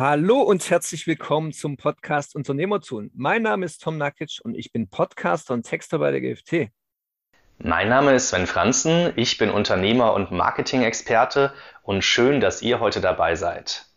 Hallo und herzlich willkommen zum Podcast Unternehmertun. Mein Name ist Tom Nakic und ich bin Podcaster und Texter bei der GFT. Mein Name ist Sven Franzen, ich bin Unternehmer und Marketing-Experte und schön, dass ihr heute dabei seid.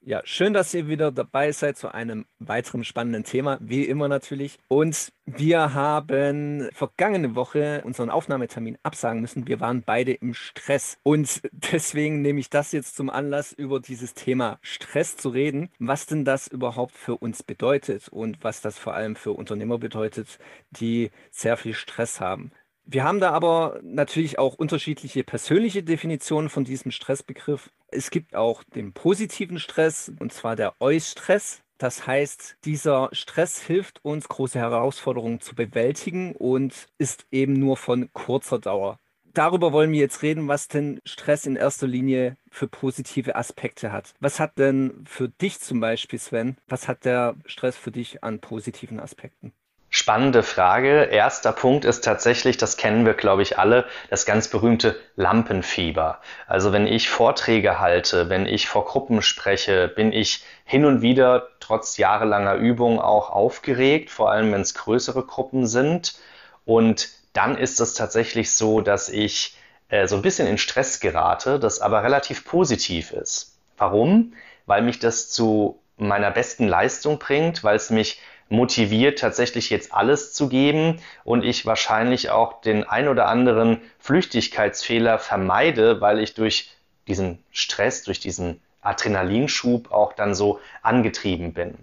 Ja, schön, dass ihr wieder dabei seid zu einem weiteren spannenden Thema, wie immer natürlich. Und wir haben vergangene Woche unseren Aufnahmetermin absagen müssen. Wir waren beide im Stress. Und deswegen nehme ich das jetzt zum Anlass, über dieses Thema Stress zu reden. Was denn das überhaupt für uns bedeutet und was das vor allem für Unternehmer bedeutet, die sehr viel Stress haben. Wir haben da aber natürlich auch unterschiedliche persönliche Definitionen von diesem Stressbegriff. Es gibt auch den positiven Stress, und zwar der Eustress. Das heißt, dieser Stress hilft uns, große Herausforderungen zu bewältigen und ist eben nur von kurzer Dauer. Darüber wollen wir jetzt reden, was denn Stress in erster Linie für positive Aspekte hat. Was hat denn für dich zum Beispiel, Sven, was hat der Stress für dich an positiven Aspekten? Spannende Frage. Erster Punkt ist tatsächlich, das kennen wir, glaube ich, alle, das ganz berühmte Lampenfieber. Also wenn ich Vorträge halte, wenn ich vor Gruppen spreche, bin ich hin und wieder trotz jahrelanger Übung auch aufgeregt, vor allem wenn es größere Gruppen sind. Und dann ist es tatsächlich so, dass ich äh, so ein bisschen in Stress gerate, das aber relativ positiv ist. Warum? Weil mich das zu meiner besten Leistung bringt, weil es mich motiviert, tatsächlich jetzt alles zu geben und ich wahrscheinlich auch den ein oder anderen Flüchtigkeitsfehler vermeide, weil ich durch diesen Stress, durch diesen Adrenalinschub auch dann so angetrieben bin.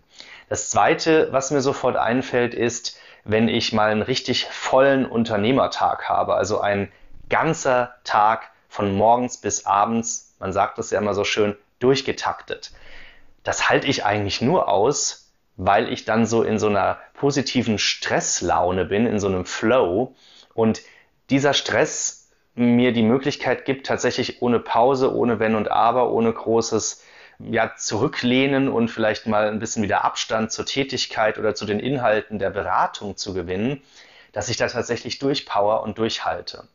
Das zweite, was mir sofort einfällt, ist, wenn ich mal einen richtig vollen Unternehmertag habe, also ein ganzer Tag von morgens bis abends, man sagt das ja immer so schön, durchgetaktet. Das halte ich eigentlich nur aus, weil ich dann so in so einer positiven Stresslaune bin, in so einem Flow und dieser Stress mir die Möglichkeit gibt, tatsächlich ohne Pause, ohne Wenn und Aber, ohne großes ja, Zurücklehnen und vielleicht mal ein bisschen wieder Abstand zur Tätigkeit oder zu den Inhalten der Beratung zu gewinnen, dass ich da tatsächlich durchpower und durchhalte.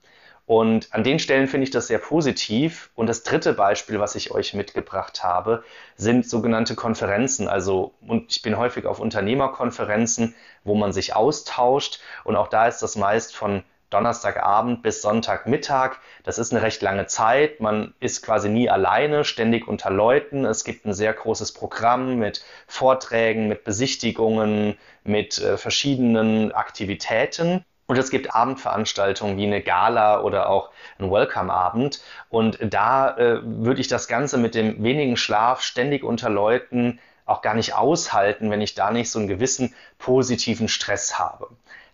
Und an den Stellen finde ich das sehr positiv. Und das dritte Beispiel, was ich euch mitgebracht habe, sind sogenannte Konferenzen. Also, und ich bin häufig auf Unternehmerkonferenzen, wo man sich austauscht. Und auch da ist das meist von Donnerstagabend bis Sonntagmittag. Das ist eine recht lange Zeit. Man ist quasi nie alleine, ständig unter Leuten. Es gibt ein sehr großes Programm mit Vorträgen, mit Besichtigungen, mit äh, verschiedenen Aktivitäten. Und es gibt Abendveranstaltungen wie eine Gala oder auch ein Welcome-Abend. Und da äh, würde ich das Ganze mit dem wenigen Schlaf ständig unter Leuten auch gar nicht aushalten, wenn ich da nicht so einen gewissen positiven Stress habe.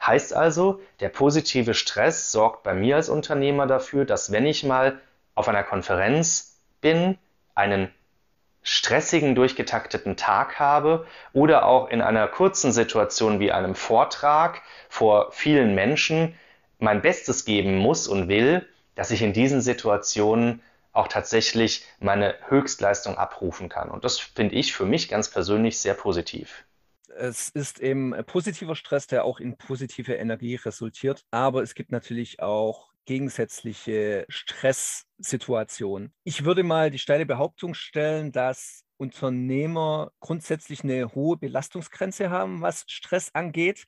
Heißt also, der positive Stress sorgt bei mir als Unternehmer dafür, dass wenn ich mal auf einer Konferenz bin, einen stressigen, durchgetakteten Tag habe oder auch in einer kurzen Situation wie einem Vortrag vor vielen Menschen mein Bestes geben muss und will, dass ich in diesen Situationen auch tatsächlich meine Höchstleistung abrufen kann. Und das finde ich für mich ganz persönlich sehr positiv. Es ist eben positiver Stress, der auch in positive Energie resultiert. Aber es gibt natürlich auch gegensätzliche Stresssituation. Ich würde mal die steile Behauptung stellen, dass Unternehmer grundsätzlich eine hohe Belastungsgrenze haben, was Stress angeht.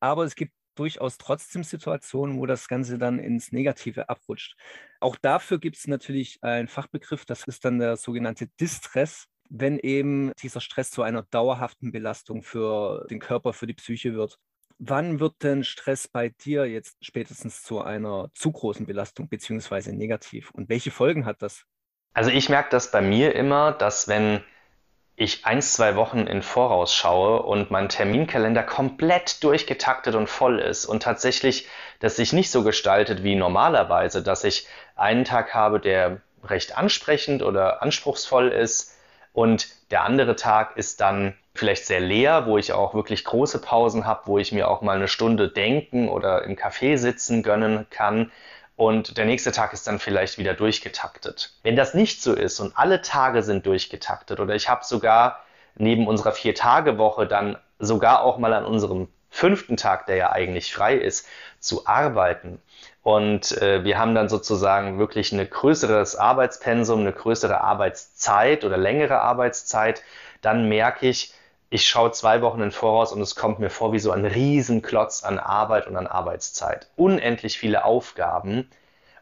Aber es gibt durchaus trotzdem Situationen, wo das Ganze dann ins Negative abrutscht. Auch dafür gibt es natürlich einen Fachbegriff, das ist dann der sogenannte Distress, wenn eben dieser Stress zu einer dauerhaften Belastung für den Körper, für die Psyche wird. Wann wird denn Stress bei dir jetzt spätestens zu einer zu großen Belastung beziehungsweise negativ? Und welche Folgen hat das? Also ich merke das bei mir immer, dass wenn ich ein, zwei Wochen in Voraus schaue und mein Terminkalender komplett durchgetaktet und voll ist und tatsächlich das sich nicht so gestaltet wie normalerweise, dass ich einen Tag habe, der recht ansprechend oder anspruchsvoll ist und der andere Tag ist dann vielleicht sehr leer, wo ich auch wirklich große Pausen habe, wo ich mir auch mal eine Stunde denken oder im Café sitzen gönnen kann. Und der nächste Tag ist dann vielleicht wieder durchgetaktet. Wenn das nicht so ist und alle Tage sind durchgetaktet oder ich habe sogar neben unserer Vier-Tage-Woche dann sogar auch mal an unserem fünften Tag, der ja eigentlich frei ist, zu arbeiten und äh, wir haben dann sozusagen wirklich ein größeres Arbeitspensum, eine größere Arbeitszeit oder längere Arbeitszeit, dann merke ich, ich schaue zwei Wochen in Voraus und es kommt mir vor wie so ein Riesenklotz an Arbeit und an Arbeitszeit. Unendlich viele Aufgaben.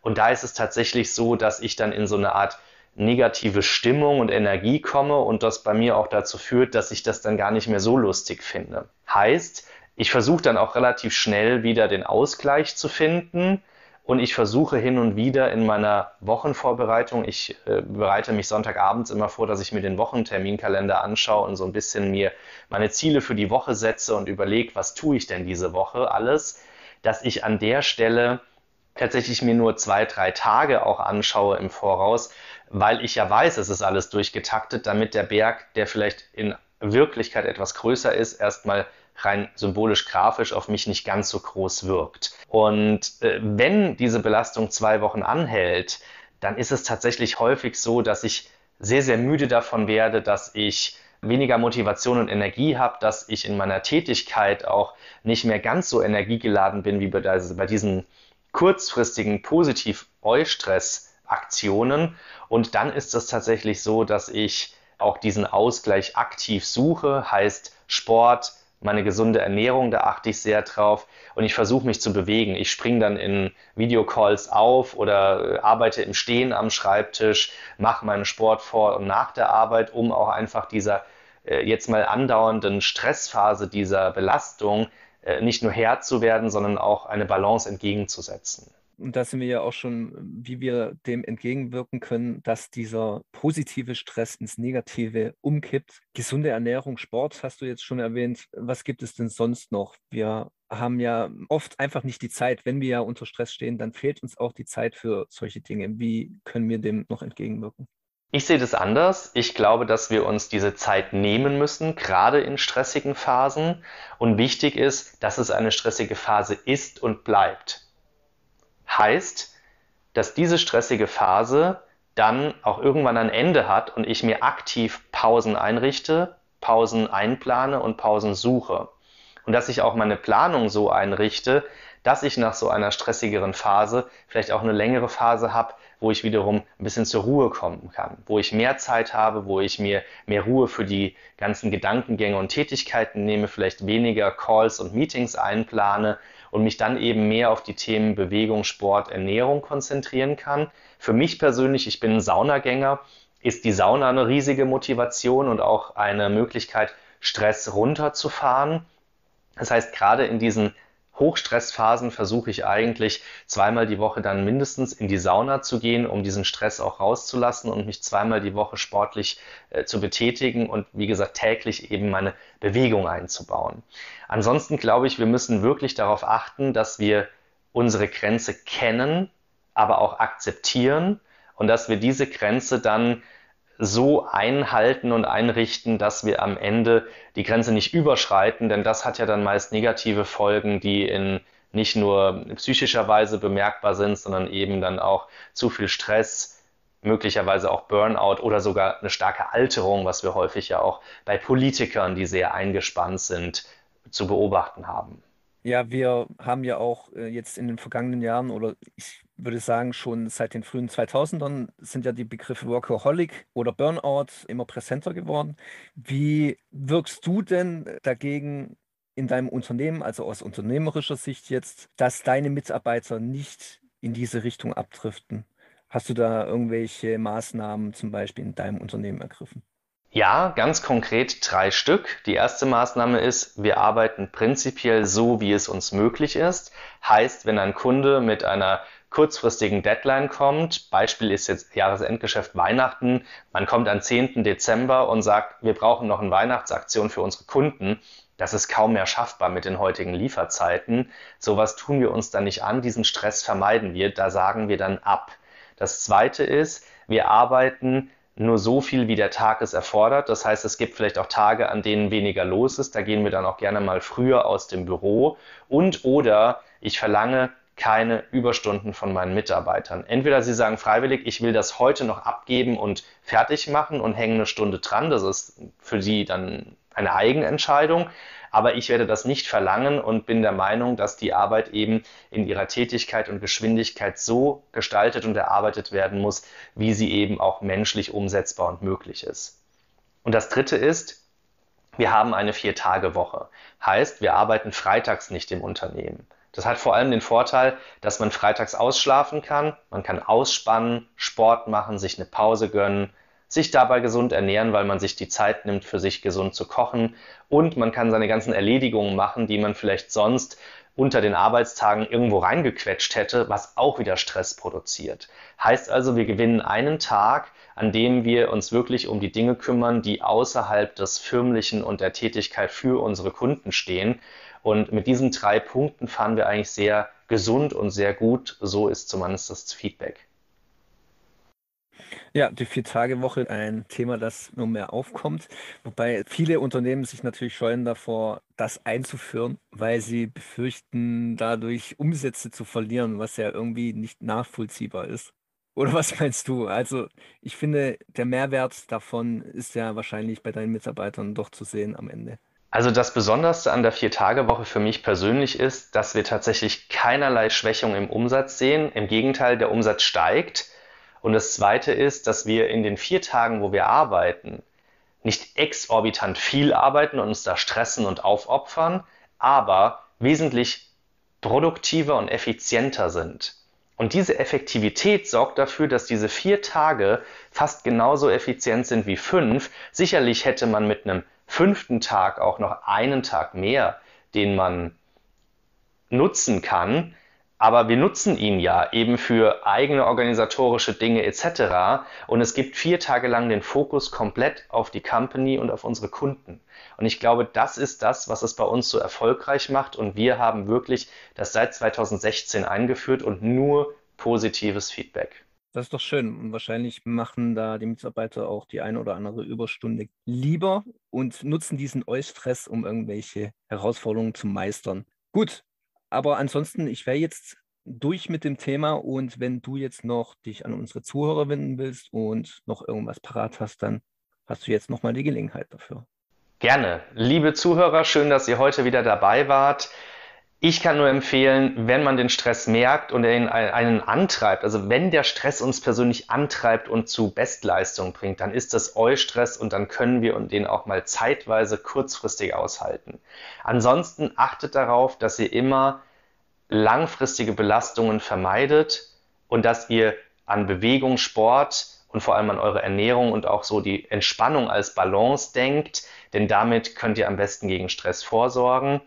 Und da ist es tatsächlich so, dass ich dann in so eine Art negative Stimmung und Energie komme und das bei mir auch dazu führt, dass ich das dann gar nicht mehr so lustig finde. Heißt, ich versuche dann auch relativ schnell wieder den Ausgleich zu finden und ich versuche hin und wieder in meiner Wochenvorbereitung, ich äh, bereite mich Sonntagabends immer vor, dass ich mir den Wochenterminkalender anschaue und so ein bisschen mir meine Ziele für die Woche setze und überlege, was tue ich denn diese Woche alles, dass ich an der Stelle tatsächlich mir nur zwei, drei Tage auch anschaue im Voraus, weil ich ja weiß, es ist alles durchgetaktet, damit der Berg, der vielleicht in Wirklichkeit etwas größer ist, erstmal rein symbolisch grafisch auf mich nicht ganz so groß wirkt. Und äh, wenn diese Belastung zwei Wochen anhält, dann ist es tatsächlich häufig so, dass ich sehr, sehr müde davon werde, dass ich weniger Motivation und Energie habe, dass ich in meiner Tätigkeit auch nicht mehr ganz so energiegeladen bin wie bei, bei diesen kurzfristigen Positiv-Eustress-Aktionen. Und dann ist es tatsächlich so, dass ich auch diesen Ausgleich aktiv suche, heißt Sport, meine gesunde Ernährung, da achte ich sehr drauf und ich versuche mich zu bewegen. Ich springe dann in Videocalls auf oder äh, arbeite im Stehen am Schreibtisch, mache meinen Sport vor und nach der Arbeit, um auch einfach dieser äh, jetzt mal andauernden Stressphase, dieser Belastung äh, nicht nur Herr zu werden, sondern auch eine Balance entgegenzusetzen und da sind wir ja auch schon, wie wir dem entgegenwirken können, dass dieser positive Stress ins Negative umkippt. Gesunde Ernährung, Sport hast du jetzt schon erwähnt. Was gibt es denn sonst noch? Wir haben ja oft einfach nicht die Zeit. Wenn wir ja unter Stress stehen, dann fehlt uns auch die Zeit für solche Dinge. Wie können wir dem noch entgegenwirken? Ich sehe das anders. Ich glaube, dass wir uns diese Zeit nehmen müssen, gerade in stressigen Phasen. Und wichtig ist, dass es eine stressige Phase ist und bleibt heißt, dass diese stressige Phase dann auch irgendwann ein Ende hat und ich mir aktiv Pausen einrichte, Pausen einplane und Pausen suche. Und dass ich auch meine Planung so einrichte, dass ich nach so einer stressigeren Phase vielleicht auch eine längere Phase habe, wo ich wiederum ein bisschen zur Ruhe kommen kann, wo ich mehr Zeit habe, wo ich mir mehr Ruhe für die ganzen Gedankengänge und Tätigkeiten nehme, vielleicht weniger Calls und Meetings einplane, und mich dann eben mehr auf die Themen Bewegung, Sport, Ernährung konzentrieren kann. Für mich persönlich, ich bin ein Saunagänger, ist die Sauna eine riesige Motivation und auch eine Möglichkeit, Stress runterzufahren. Das heißt, gerade in diesen Hochstressphasen versuche ich eigentlich zweimal die Woche dann mindestens in die Sauna zu gehen, um diesen Stress auch rauszulassen und mich zweimal die Woche sportlich äh, zu betätigen und wie gesagt täglich eben meine Bewegung einzubauen. Ansonsten glaube ich, wir müssen wirklich darauf achten, dass wir unsere Grenze kennen, aber auch akzeptieren und dass wir diese Grenze dann so einhalten und einrichten, dass wir am Ende die Grenze nicht überschreiten, denn das hat ja dann meist negative Folgen, die in nicht nur psychischer Weise bemerkbar sind, sondern eben dann auch zu viel Stress, möglicherweise auch Burnout oder sogar eine starke Alterung, was wir häufig ja auch bei Politikern, die sehr eingespannt sind, zu beobachten haben. Ja, wir haben ja auch äh, jetzt in den vergangenen Jahren oder ich würde sagen schon seit den frühen 2000ern sind ja die Begriffe Workaholic oder Burnout immer präsenter geworden. Wie wirkst du denn dagegen in deinem Unternehmen, also aus unternehmerischer Sicht jetzt, dass deine Mitarbeiter nicht in diese Richtung abdriften? Hast du da irgendwelche Maßnahmen zum Beispiel in deinem Unternehmen ergriffen? Ja, ganz konkret drei Stück. Die erste Maßnahme ist, wir arbeiten prinzipiell so, wie es uns möglich ist. Heißt, wenn ein Kunde mit einer kurzfristigen Deadline kommt, Beispiel ist jetzt Jahresendgeschäft Weihnachten, man kommt am 10. Dezember und sagt, wir brauchen noch eine Weihnachtsaktion für unsere Kunden, das ist kaum mehr schaffbar mit den heutigen Lieferzeiten. Sowas tun wir uns dann nicht an, diesen Stress vermeiden wir, da sagen wir dann ab. Das zweite ist, wir arbeiten nur so viel, wie der Tag es erfordert. Das heißt, es gibt vielleicht auch Tage, an denen weniger los ist. Da gehen wir dann auch gerne mal früher aus dem Büro. Und oder ich verlange keine Überstunden von meinen Mitarbeitern. Entweder sie sagen freiwillig, ich will das heute noch abgeben und fertig machen und hängen eine Stunde dran. Das ist für sie dann eine Eigenentscheidung. Aber ich werde das nicht verlangen und bin der Meinung, dass die Arbeit eben in ihrer Tätigkeit und Geschwindigkeit so gestaltet und erarbeitet werden muss, wie sie eben auch menschlich umsetzbar und möglich ist. Und das Dritte ist, wir haben eine Vier-Tage-Woche. Heißt, wir arbeiten freitags nicht im Unternehmen. Das hat vor allem den Vorteil, dass man freitags ausschlafen kann, man kann ausspannen, Sport machen, sich eine Pause gönnen, sich dabei gesund ernähren, weil man sich die Zeit nimmt, für sich gesund zu kochen und man kann seine ganzen Erledigungen machen, die man vielleicht sonst unter den Arbeitstagen irgendwo reingequetscht hätte, was auch wieder Stress produziert. Heißt also, wir gewinnen einen Tag, an dem wir uns wirklich um die Dinge kümmern, die außerhalb des Firmlichen und der Tätigkeit für unsere Kunden stehen. Und mit diesen drei Punkten fahren wir eigentlich sehr gesund und sehr gut. So ist zumindest das Feedback. Ja, die Vier-Tage-Woche, ein Thema, das nur mehr aufkommt, wobei viele Unternehmen sich natürlich scheuen davor, das einzuführen, weil sie befürchten, dadurch Umsätze zu verlieren, was ja irgendwie nicht nachvollziehbar ist. Oder was meinst du? Also, ich finde, der Mehrwert davon ist ja wahrscheinlich bei deinen Mitarbeitern doch zu sehen am Ende. Also das Besonderste an der Vier-Tage-Woche für mich persönlich ist, dass wir tatsächlich keinerlei Schwächung im Umsatz sehen. Im Gegenteil, der Umsatz steigt. Und das Zweite ist, dass wir in den vier Tagen, wo wir arbeiten, nicht exorbitant viel arbeiten und uns da stressen und aufopfern, aber wesentlich produktiver und effizienter sind. Und diese Effektivität sorgt dafür, dass diese vier Tage fast genauso effizient sind wie fünf. Sicherlich hätte man mit einem fünften Tag auch noch einen Tag mehr, den man nutzen kann. Aber wir nutzen ihn ja eben für eigene organisatorische Dinge etc. Und es gibt vier Tage lang den Fokus komplett auf die Company und auf unsere Kunden. Und ich glaube, das ist das, was es bei uns so erfolgreich macht. Und wir haben wirklich das seit 2016 eingeführt und nur positives Feedback. Das ist doch schön. Und wahrscheinlich machen da die Mitarbeiter auch die eine oder andere Überstunde lieber und nutzen diesen Eustress, um irgendwelche Herausforderungen zu meistern. Gut, aber ansonsten, ich wäre jetzt durch mit dem Thema und wenn du jetzt noch dich an unsere Zuhörer wenden willst und noch irgendwas parat hast, dann hast du jetzt nochmal die Gelegenheit dafür. Gerne. Liebe Zuhörer, schön, dass ihr heute wieder dabei wart. Ich kann nur empfehlen, wenn man den Stress merkt und er einen antreibt, also wenn der Stress uns persönlich antreibt und zu Bestleistung bringt, dann ist das Eustress und dann können wir den auch mal zeitweise kurzfristig aushalten. Ansonsten achtet darauf, dass ihr immer langfristige Belastungen vermeidet und dass ihr an Bewegung, Sport und vor allem an eure Ernährung und auch so die Entspannung als Balance denkt, denn damit könnt ihr am besten gegen Stress vorsorgen.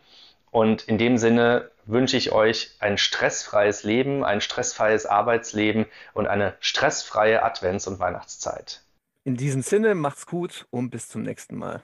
Und in dem Sinne wünsche ich euch ein stressfreies Leben, ein stressfreies Arbeitsleben und eine stressfreie Advents- und Weihnachtszeit. In diesem Sinne, macht's gut und bis zum nächsten Mal.